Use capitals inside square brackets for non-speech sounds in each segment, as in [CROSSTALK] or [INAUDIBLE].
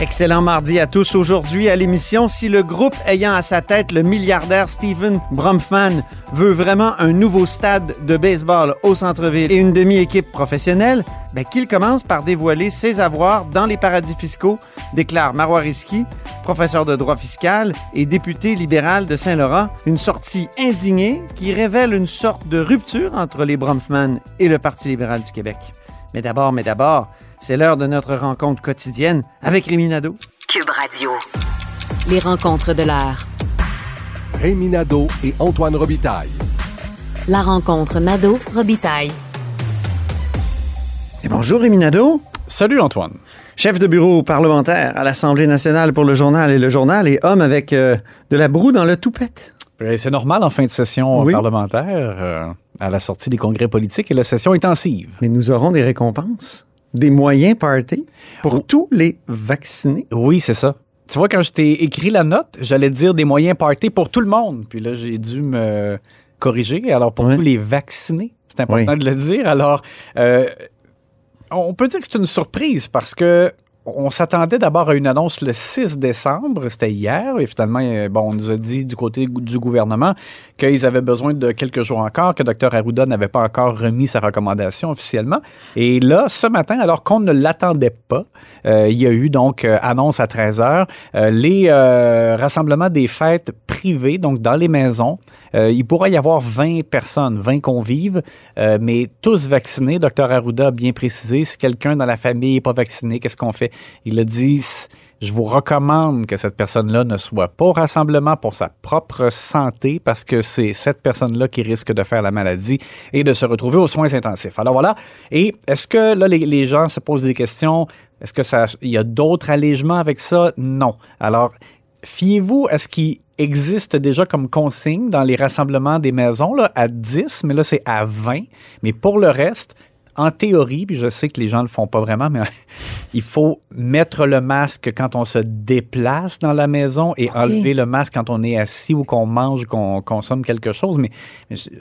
Excellent mardi à tous. Aujourd'hui à l'émission, si le groupe ayant à sa tête le milliardaire Steven Bromfman veut vraiment un nouveau stade de baseball au centre-ville et une demi-équipe professionnelle, ben, qu'il commence par dévoiler ses avoirs dans les paradis fiscaux, déclare Marois Risky, professeur de droit fiscal et député libéral de Saint-Laurent. Une sortie indignée qui révèle une sorte de rupture entre les Bromfman et le Parti libéral du Québec. Mais d'abord, mais d'abord, c'est l'heure de notre rencontre quotidienne avec Rémi Nadeau. Cube Radio. Les rencontres de l'heure. Rémi Nadeau et Antoine Robitaille. La rencontre Nadeau-Robitaille. Et bonjour Rémi Nadeau, Salut Antoine. chef de bureau parlementaire à l'Assemblée nationale pour le journal et le journal et homme avec euh, de la broue dans le toupette. C'est normal en fin de session Oui. parlementaire, euh, à la sortie des congrès politiques et la session intensive. Mais nous aurons des récompenses, des moyens party pour Oh. tous les vaccinés. Oui, c'est ça. Tu vois, quand je t'ai écrit la note, j'allais dire des moyens party pour tout le monde. Puis là, j'ai dû me corriger. Alors, pour Ouais. tous les vaccinés, c'est important Oui. de le dire. Alors, euh, on peut dire que c'est une surprise parce que on s'attendait d'abord à une annonce le 6 décembre, c'était hier, et finalement, euh, bon, on nous a dit du côté du gouvernement qu'ils avaient besoin de quelques jours encore, que Dr Arruda n'avait pas encore remis sa recommandation officiellement. Et là, ce matin, alors qu'on ne l'attendait pas, euh, il y a eu donc euh, annonce à 13 heures, les rassemblements des fêtes privées, donc dans les maisons, euh, il pourrait y avoir 20 personnes, 20 convives, euh, mais tous vaccinés. Dr Arruda a bien précisé, si quelqu'un dans la famille n'est pas vacciné, qu'est-ce qu'on fait? Il a dit, je vous recommande que cette personne-là ne soit pas au rassemblement pour sa propre santé parce que c'est cette personne-là qui risque de faire la maladie et de se retrouver aux soins intensifs. Alors voilà. Et est-ce que là, les, les gens se posent des questions? Est-ce que ça, il y a d'autres allégements avec ça? Non. Alors, fiez-vous à ce qui existe déjà comme consigne dans les rassemblements des maisons là, à 10, mais là, c'est à 20. Mais pour le reste, en théorie, puis je sais que les gens ne le font pas vraiment, mais [LAUGHS] il faut mettre le masque quand on se déplace dans la maison et enlever le masque quand on est assis ou qu'on mange, qu'on consomme quelque chose. Mais,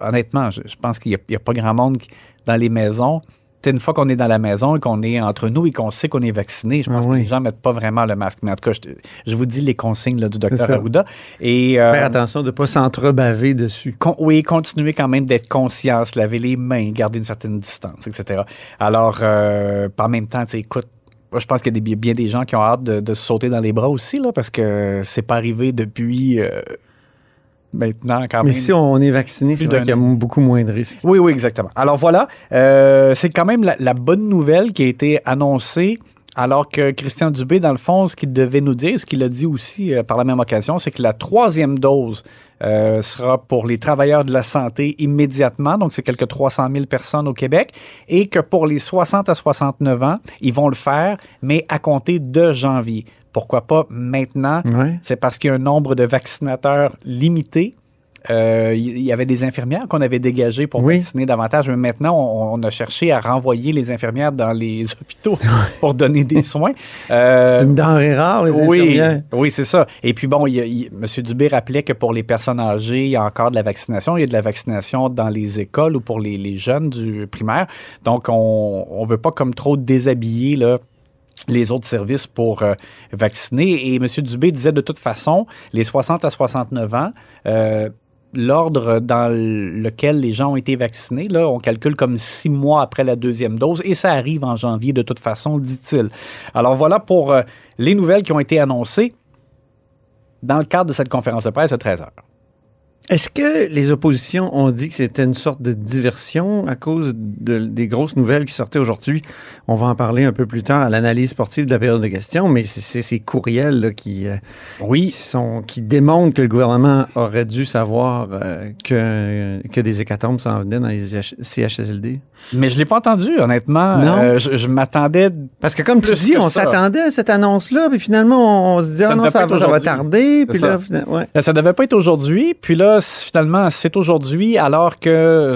honnêtement, je, je pense qu'il n'y a, pas grand monde qui- dans les maisons. Une fois qu'on est dans la maison et qu'on est entre nous et qu'on sait qu'on est vacciné, je pense Ah que les gens ne mettent pas vraiment le masque. Mais en tout cas, je, vous dis les consignes là, du docteur. Arruda. Et, euh, Faire attention de ne pas s'entrebaver dessus. Con- oui, continuer quand même d'être conscient, se laver les mains, garder une certaine distance, etc. Alors, euh, par même temps, écoute, je pense qu'il y a des- bien des gens qui ont hâte de, de se sauter dans les bras aussi, là, parce que c'est pas arrivé depuis euh, maintenant quand Mais même. si on est vacciné, c'est vrai qu'il y a beaucoup moins de risques. Oui, oui, exactement. Alors voilà, euh, c'est quand même la, la bonne nouvelle qui a été annoncée. Alors que Christian Dubé, dans le fond, ce qu'il devait nous dire, ce qu'il a dit aussi euh, par la même occasion, c'est que la troisième dose euh, sera pour les travailleurs de la santé immédiatement, donc c'est quelques 300 000 personnes au Québec, et que pour les 60 à 69 ans, ils vont le faire, mais à compter de janvier. Pourquoi pas maintenant? C'est parce qu'il y a un nombre de vaccinateurs limité. Euh, Il y avait des infirmières qu'on avait dégagées pour Oui. vacciner davantage, mais maintenant, on, on a cherché à renvoyer les infirmières dans les [LAUGHS] hôpitaux pour donner des soins. Euh, C'est une denrée rare, les oui, infirmières. oui, c'est ça. Et puis bon, il y a- il- M. Dubé rappelait que pour les personnes âgées, il y a encore de la vaccination. Il y a de la vaccination dans les écoles ou pour les, les jeunes du primaire. Donc, on ne veut pas comme trop déshabiller là, les autres services pour euh, vacciner. Et M. Dubé disait de toute façon, les 60 à 69 ans, euh, l'ordre dans lequel les gens ont été vaccinés, là, on calcule comme six mois après la deuxième dose et ça arrive en janvier de toute façon, dit-il. Alors voilà pour euh, les nouvelles qui ont été annoncées dans le cadre de cette conférence de presse à 13 heures. Est-ce que les oppositions ont dit que c'était une sorte de diversion à cause de- des grosses nouvelles qui sortaient aujourd'hui? On va en parler un peu plus tard à l'analyse sportive de la période de questions, mais c'est- ces courriels là, qui, euh, qui, Oui, sont, qui démontrent que le gouvernement aurait dû savoir euh, que, que des hécatombes s'en venaient dans les CH- CHSLD. mais je ne l'ai pas entendu, honnêtement. Non. Euh, je je m'attendais Parce que comme tu dis, on s'attendait à cette annonce-là, puis finalement, on, on se dit, Ça ah non, ça, va- ça tarder, puis là, ça. finalement, ouais. Euh, Ça devait pas être aujourd'hui. Puis là, finalement, c'est aujourd'hui alors que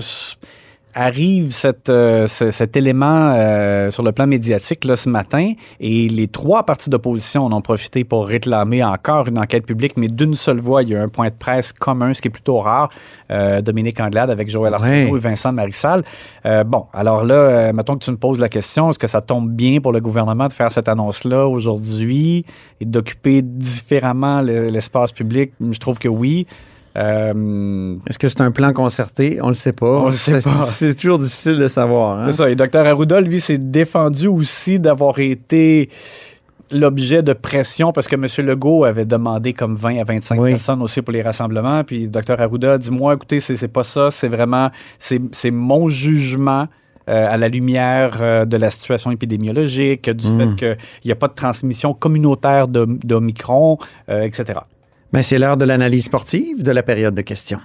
arrive cette, euh, ce- cet élément euh, sur le plan médiatique là, ce matin et les trois partis d'opposition en ont profité pour réclamer encore une enquête publique, mais d'une seule voix. Il y a un point de presse commun, ce qui est plutôt rare. Euh, Dominique Anglade avec Joël Arsenault et Vincent Marissal. Bon, alors là, mettons que tu me poses la question, est-ce que ça tombe bien pour le gouvernement de faire cette annonce-là aujourd'hui et d'occuper différemment le- l'espace public? Je trouve que oui. Euh, Est-ce que c'est un plan concerté? On le sait pas. On le sait pas. C'est toujours difficile de savoir. hein? C'est ça. Et Dr Arruda, lui, s'est défendu aussi d'avoir été l'objet de pression parce que M. Legault avait demandé comme 20 à 25 Oui. personnes aussi pour les rassemblements. Puis Dr Arruda a dit Moi, écoutez, c'est pas ça. C'est vraiment, c'est mon jugement. euh, à la lumière euh, de la situation épidémiologique, du Mm. fait qu'il n'y a pas de transmission communautaire de- d'Omicron, euh, etc. Mais c'est l'heure de l'analyse sportive de la période de questions.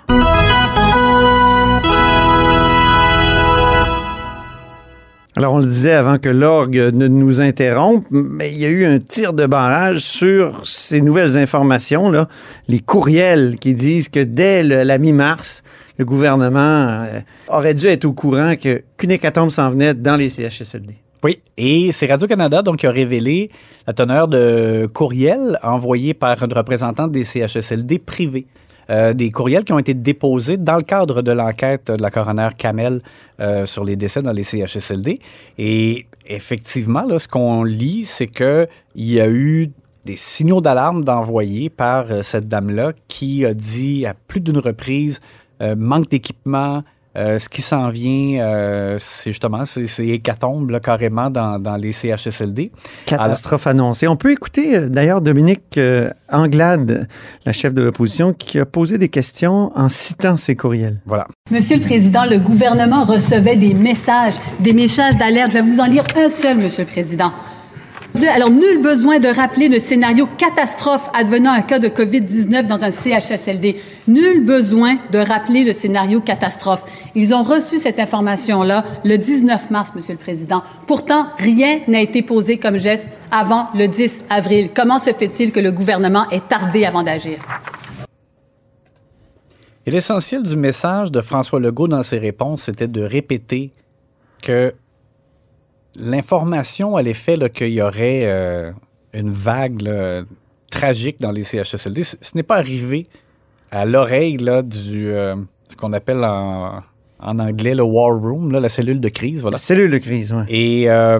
Alors, on le disait avant que l'orgue ne nous interrompe, mais il y a eu un tir de barrage sur ces nouvelles informations, là, les courriels qui disent que dès le- la mi-mars, le gouvernement euh, aurait dû être au courant qu'une hécatombe s'en venait dans les CHSLD. Oui, et c'est Radio-Canada donc qui a révélé la teneur de courriels envoyés par une représentante des CHSLD privés. Euh, des courriels qui ont été déposés dans le cadre de l'enquête de la coroner Kamel euh, sur les décès dans les CHSLD. Et effectivement, là, ce qu'on lit, c'est qu'il y a eu des signaux d'alarme d'envoyés par euh, cette dame-là qui a dit à plus d'une reprise euh, manque d'équipement, euh, ce qui s'en vient, euh, c'est justement c'est hécatombe là, carrément dans, dans les CHSLD. Catastrophe annoncée. On peut écouter euh, d'ailleurs Dominique euh, Anglade, la chef de l'opposition, qui a posé des questions en citant ces courriels. Voilà. Monsieur le Président, le gouvernement recevait des messages, des messages d'alerte. Je vais vous en lire un seul, Monsieur le Président. Alors, nul besoin de rappeler le scénario catastrophe advenant un cas de COVID-19 dans un CHSLD. Nul besoin de rappeler le scénario catastrophe. Ils ont reçu cette information-là le 19 mars, Monsieur le Président. Pourtant, rien n'a été posé comme geste avant le 10 avril. Comment se fait-il que le gouvernement ait tardé avant d'agir? L'essentiel du message de François Legault dans ses réponses, c'était de répéter que l'information à l'effet qu'il y aurait euh, une vague là, tragique dans les CHSLD, ce, n'est pas arrivé à l'oreille du euh, ce qu'on appelle en, en anglais le war room, là, la cellule de crise. Voilà. La cellule de crise, oui. Et euh,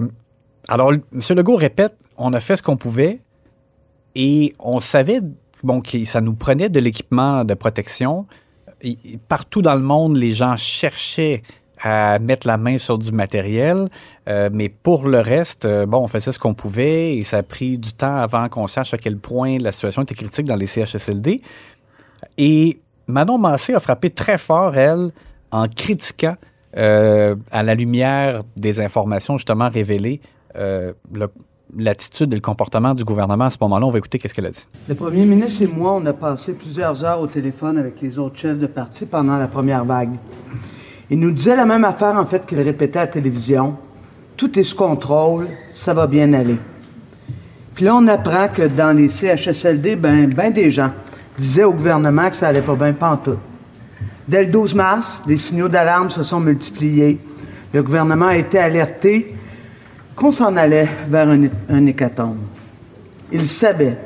alors, M. Legault répète, on a fait ce qu'on pouvait et on savait bon, que ça nous prenait de l'équipement de protection. Et partout dans le monde, les gens cherchaient à mettre la main sur du matériel, euh, mais pour le reste, euh, bon, on faisait ce qu'on pouvait et ça a pris du temps avant qu'on sache à quel point la situation était critique dans les CHSLD. Et Manon Massé a frappé très fort, elle, en critiquant, euh, à la lumière des informations justement révélées, l'attitude et le comportement du gouvernement à ce moment-là. On va écouter qu'est-ce qu'elle a dit. Le premier ministre et moi, on a passé plusieurs heures au téléphone avec les autres chefs de parti pendant la première vague. Il nous disait la même affaire, en fait, qu'il répétait à la télévision. Tout est sous contrôle, ça va bien aller. Puis là, on apprend que dans les CHSLD, ben, ben des gens disaient au gouvernement que ça allait pas bien pantoute. Dès le 12 mars, les signaux d'alarme se sont multipliés. Le gouvernement a été alerté qu'on s'en allait vers un, un hécatombe. Il savait.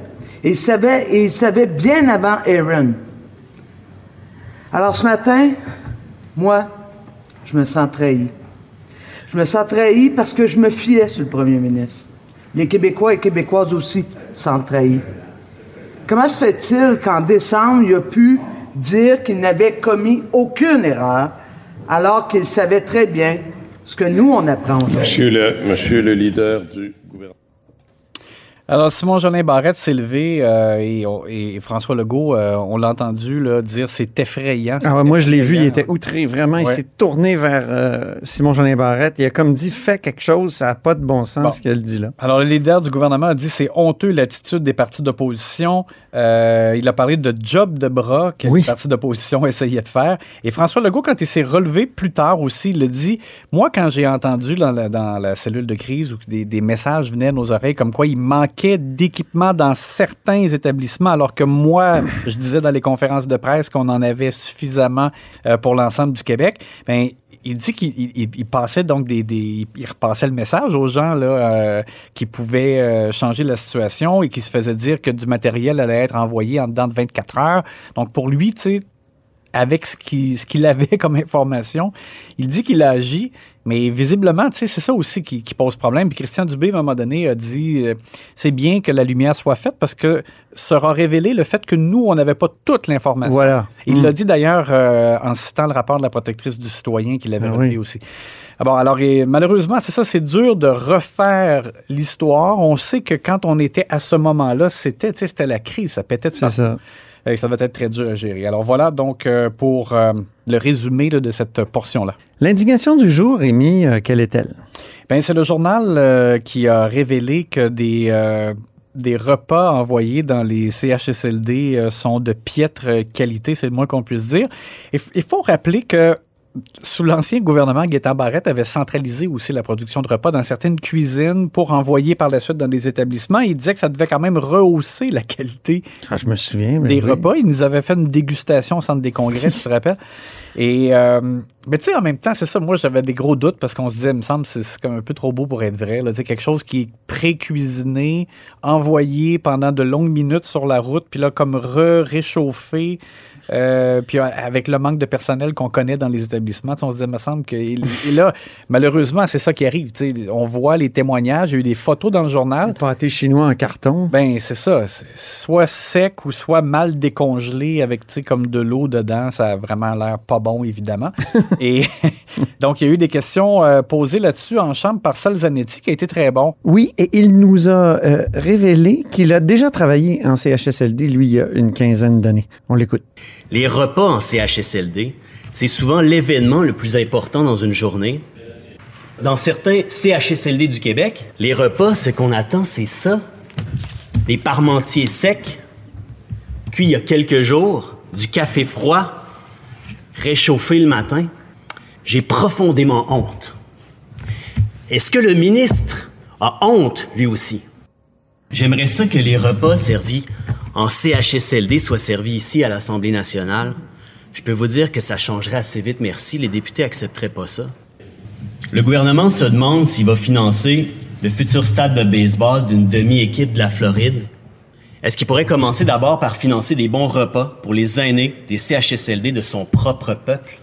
Il savait, et il savait bien avant Aaron. Alors ce matin, moi, je me sens trahi. Je me sens trahi parce que je me fiais sur le premier ministre. Les Québécois et Québécoises aussi sont trahis. Comment se fait-il qu'en décembre, il a pu dire qu'il n'avait commis aucune erreur alors qu'il savait très bien ce que nous, on apprend aujourd'hui? Monsieur le, monsieur le leader du. Alors, Simon Jolin Barrette s'est levé euh, et, on- et François Legault, euh, on l'a entendu là, dire c'est effrayant. Ah ouais, moi, je l'ai vu, il était outré. Vraiment, il s'est tourné vers euh, Simon Jeanin Barrette. Il a comme dit, fais quelque chose, ça n'a pas de bon sens Bon. ce qu'elle dit là. Alors, le leader du gouvernement a dit c'est honteux l'attitude des partis d'opposition. Euh, il a parlé de job de bras que Oui. les partis d'opposition [LAUGHS] essayaient de faire. Et François Legault, quand il s'est relevé plus tard aussi, il a dit Moi, quand j'ai entendu dans la, dans la cellule de crise où des, des messages venaient à nos oreilles comme quoi il manquait d'équipement dans certains établissements, alors que moi, je disais dans les conférences de presse qu'on en avait suffisamment euh, pour l'ensemble du Québec, ben, il dit qu'il il- il passait donc des, il repassait le message aux gens là euh, qui pouvaient euh, changer la situation et qui se faisaient dire que du matériel allait être envoyé en dedans de 24 heures. Donc pour lui, tu sais, avec ce qu'il ce qu'il avait [LAUGHS] comme information, il dit qu'il a agi, mais visiblement, tu sais, c'est ça aussi qui, qui pose problème. Puis Christian Dubé, à un moment donné, a dit euh, c'est bien que la lumière soit faite parce que sera révélé le fait que nous, on n'avait pas toute l'information. Voilà. Il Mm. l'a dit d'ailleurs euh, en citant le rapport de la protectrice du citoyen qu'il avait Ah oui. aussi. Ah bon, alors, et malheureusement, c'est ça, c'est dur de refaire l'histoire. On sait que quand on était à ce moment-là, c'était, tu sais, c'était la crise, ça pétait de ça. Et ça va être très dur à gérer. Alors voilà donc euh, pour euh, le résumé là, de cette portion-là. L'indignation du jour, Rémi, euh, quelle est-elle? Ben, c'est le journal euh, qui a révélé que des, euh, des repas envoyés dans les CHSLD euh, sont de piètre qualité, c'est le moins qu'on puisse dire. Il faut rappeler que sous l'ancien gouvernement, Gaétan Barrette avait centralisé aussi la production de repas dans certaines cuisines pour envoyer par la suite dans des établissements. Il disait que ça devait quand même rehausser la qualité Ah, je me souviens. mais des oui. repas. Il nous avait fait une dégustation au centre des congrès, tu te rappelles? Et, euh, mais tu sais, en même temps, c'est ça, moi, j'avais des gros doutes parce qu'on se disait, il me semble, c'est comme un peu trop beau pour être vrai. Là. Quelque chose qui est pré-cuisiné, envoyé pendant de longues minutes sur la route, puis là, comme re-réchauffé. euh, puis avec le manque de personnel qu'on connaît dans les établissements, on se disait, il me semble que. Et là, malheureusement, c'est ça qui arrive. tu sais. On voit les témoignages, il y a eu des photos dans le journal. Le pâté chinois en carton. Ben, c'est ça. Soit sec ou soit mal décongelé avec, tu sais, comme de l'eau dedans. Ça a vraiment l'air pas bon, évidemment. [LAUGHS] Et [LAUGHS] donc, il y a eu des questions euh, posées là-dessus en chambre par Sol Zanetti, qui a été très bon. Oui, et il nous a euh, révélé qu'il a déjà travaillé en CHSLD, lui, il y a une quinzaine d'années. On l'écoute. Les repas en CHSLD, c'est souvent l'événement le plus important dans une journée. Dans certains CHSLD du Québec, les repas, ce qu'on attend, c'est ça. Des parmentiers secs, cuits il y a quelques jours, du café froid, réchauffé le matin. J'ai profondément honte. Est-ce que le ministre a honte, lui aussi? J'aimerais ça que les repas servis en CHSLD soient servis ici à l'Assemblée nationale. Je peux vous dire que ça changerait assez vite, merci. Les députés accepteraient pas ça. Le gouvernement se demande s'il va financer le futur stade de baseball d'une demi-équipe de la Floride. Est-ce qu'il pourrait commencer d'abord par financer des bons repas pour les aînés des CHSLD de son propre peuple?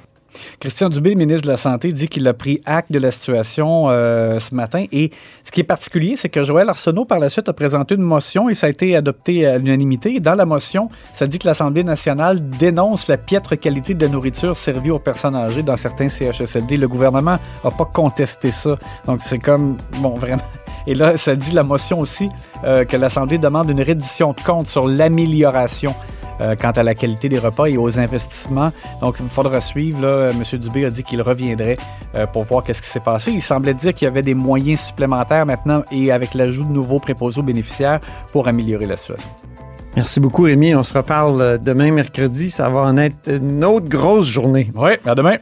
Christian Dubé, ministre de la Santé, dit qu'il a pris acte de la situation euh, ce matin. Et ce qui est particulier, c'est que Joël Arsenault, par la suite, a présenté une motion et ça a été adopté à l'unanimité. Dans la motion, ça dit que l'Assemblée nationale dénonce la piètre qualité de la nourriture servie aux personnes âgées dans certains CHSLD. Le gouvernement n'a pas contesté ça. Donc, c'est comme, bon, vraiment. [LAUGHS] Et là, ça dit la motion aussi euh, que l'Assemblée demande une reddition de compte sur l'amélioration euh, quant à la qualité des repas et aux investissements. Donc, il faudra suivre. Là, M. Dubé a dit qu'il reviendrait euh, pour voir qu'est-ce qui s'est passé. Il semblait dire qu'il y avait des moyens supplémentaires maintenant et avec l'ajout de nouveaux préposés aux bénéficiaires pour améliorer la situation. Merci beaucoup, Rémi. On se reparle euh, demain, mercredi. Ça va en être une autre grosse journée. Oui, à demain.